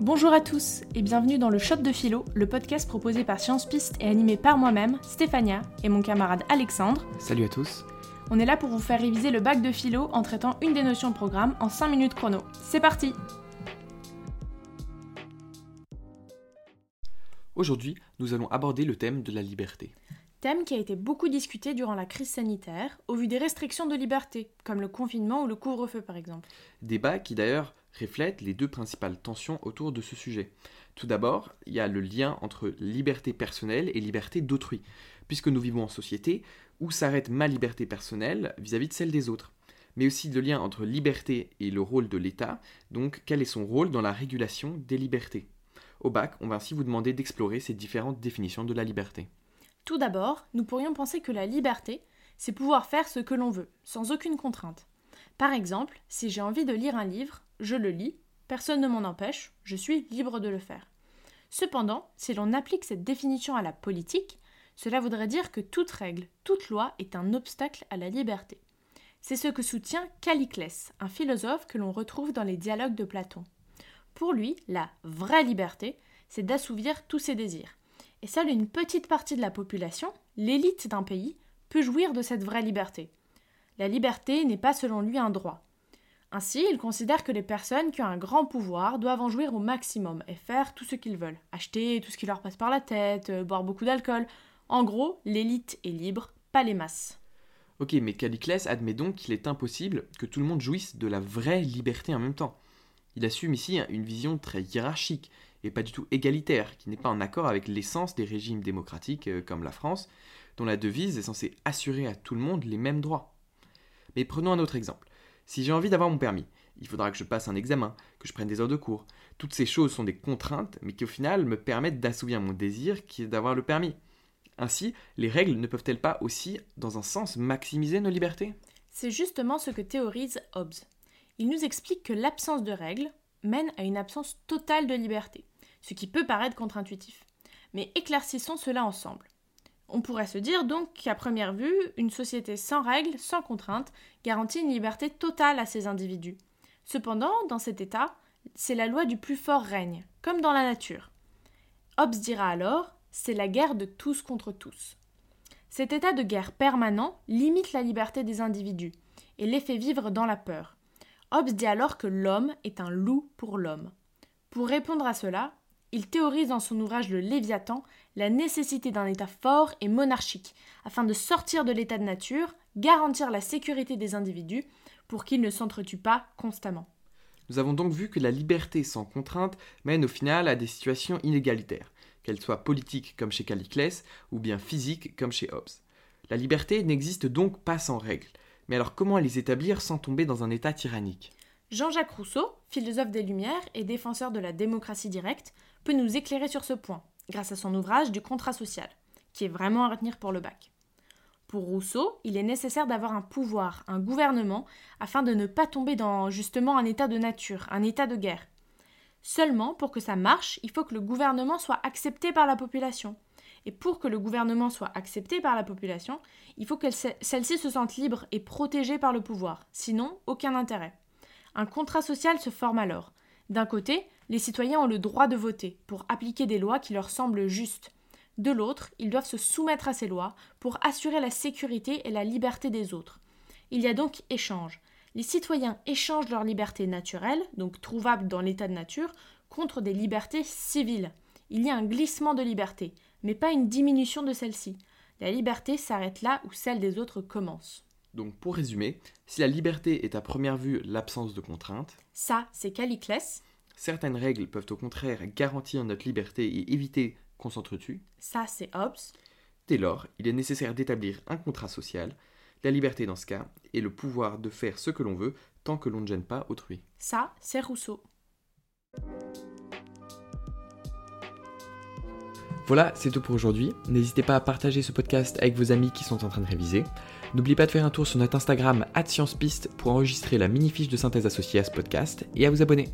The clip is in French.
Bonjour à tous et bienvenue dans le Shot de Philo, le podcast proposé par Science Piste et animé par moi-même, Stéphania, et mon camarade Alexandre. Salut à tous. On est là pour vous faire réviser le bac de philo en traitant une des notions de programme en 5 minutes chrono. C'est parti Aujourd'hui, nous allons aborder le thème de la liberté. Thème qui a été beaucoup discuté durant la crise sanitaire, au vu des restrictions de liberté, comme le confinement ou le couvre-feu par exemple. Débat qui d'ailleurs reflète les deux principales tensions autour de ce sujet. Tout d'abord, il y a le lien entre liberté personnelle et liberté d'autrui, puisque nous vivons en société où s'arrête ma liberté personnelle vis-à-vis de celle des autres. Mais aussi le lien entre liberté et le rôle de l'État, donc quel est son rôle dans la régulation des libertés. Au bac, on va ainsi vous demander d'explorer ces différentes définitions de la liberté. Tout d'abord, nous pourrions penser que la liberté, c'est pouvoir faire ce que l'on veut, sans aucune contrainte. Par exemple, si j'ai envie de lire un livre, je le lis, personne ne m'en empêche, je suis libre de le faire. Cependant, si l'on applique cette définition à la politique, cela voudrait dire que toute règle, toute loi est un obstacle à la liberté. C'est ce que soutient Caliclès, un philosophe que l'on retrouve dans les dialogues de Platon. Pour lui, la vraie liberté, c'est d'assouvir tous ses désirs et seule une petite partie de la population, l'élite d'un pays, peut jouir de cette vraie liberté. La liberté n'est pas selon lui un droit. Ainsi, il considère que les personnes qui ont un grand pouvoir doivent en jouir au maximum et faire tout ce qu'ils veulent, acheter tout ce qui leur passe par la tête, euh, boire beaucoup d'alcool. En gros, l'élite est libre, pas les masses. Ok, mais Caliclès admet donc qu'il est impossible que tout le monde jouisse de la vraie liberté en même temps. Il assume ici une vision très hiérarchique et pas du tout égalitaire, qui n'est pas en accord avec l'essence des régimes démocratiques euh, comme la France, dont la devise est censée assurer à tout le monde les mêmes droits. Mais prenons un autre exemple. Si j'ai envie d'avoir mon permis, il faudra que je passe un examen, que je prenne des heures de cours. Toutes ces choses sont des contraintes, mais qui au final me permettent d'assouvir mon désir qui est d'avoir le permis. Ainsi, les règles ne peuvent-elles pas aussi, dans un sens, maximiser nos libertés? C'est justement ce que théorise Hobbes. Il nous explique que l'absence de règles mène à une absence totale de liberté ce qui peut paraître contre-intuitif. Mais éclaircissons cela ensemble. On pourrait se dire donc qu'à première vue, une société sans règles, sans contraintes, garantit une liberté totale à ses individus. Cependant, dans cet état, c'est la loi du plus fort règne, comme dans la nature. Hobbes dira alors c'est la guerre de tous contre tous. Cet état de guerre permanent limite la liberté des individus et les fait vivre dans la peur. Hobbes dit alors que l'homme est un loup pour l'homme. Pour répondre à cela, il théorise dans son ouvrage Le Léviathan la nécessité d'un État fort et monarchique, afin de sortir de l'état de nature, garantir la sécurité des individus, pour qu'ils ne s'entretuent pas constamment. Nous avons donc vu que la liberté sans contrainte mène au final à des situations inégalitaires, qu'elles soient politiques comme chez Caliclès ou bien physiques comme chez Hobbes. La liberté n'existe donc pas sans règles, mais alors comment les établir sans tomber dans un état tyrannique? Jean-Jacques Rousseau, philosophe des Lumières et défenseur de la démocratie directe, peut nous éclairer sur ce point, grâce à son ouvrage du contrat social, qui est vraiment à retenir pour le bac. Pour Rousseau, il est nécessaire d'avoir un pouvoir, un gouvernement, afin de ne pas tomber dans justement un état de nature, un état de guerre. Seulement, pour que ça marche, il faut que le gouvernement soit accepté par la population. Et pour que le gouvernement soit accepté par la population, il faut que celle-ci se sente libre et protégée par le pouvoir. Sinon, aucun intérêt. Un contrat social se forme alors. D'un côté, les citoyens ont le droit de voter pour appliquer des lois qui leur semblent justes. De l'autre, ils doivent se soumettre à ces lois pour assurer la sécurité et la liberté des autres. Il y a donc échange. Les citoyens échangent leur liberté naturelle, donc trouvable dans l'état de nature, contre des libertés civiles. Il y a un glissement de liberté, mais pas une diminution de celle-ci. La liberté s'arrête là où celle des autres commence. Donc pour résumer, si la liberté est à première vue l'absence de contraintes, ça c'est Caliclès. Certaines règles peuvent au contraire garantir notre liberté et éviter qu'on s'entretue. Ça c'est Hobbes. Dès lors, il est nécessaire d'établir un contrat social. La liberté dans ce cas est le pouvoir de faire ce que l'on veut tant que l'on ne gêne pas autrui. Ça c'est Rousseau. Voilà, c'est tout pour aujourd'hui. N'hésitez pas à partager ce podcast avec vos amis qui sont en train de réviser. N'oubliez pas de faire un tour sur notre Instagram @sciencepiste pour enregistrer la mini fiche de synthèse associée à ce podcast et à vous abonner.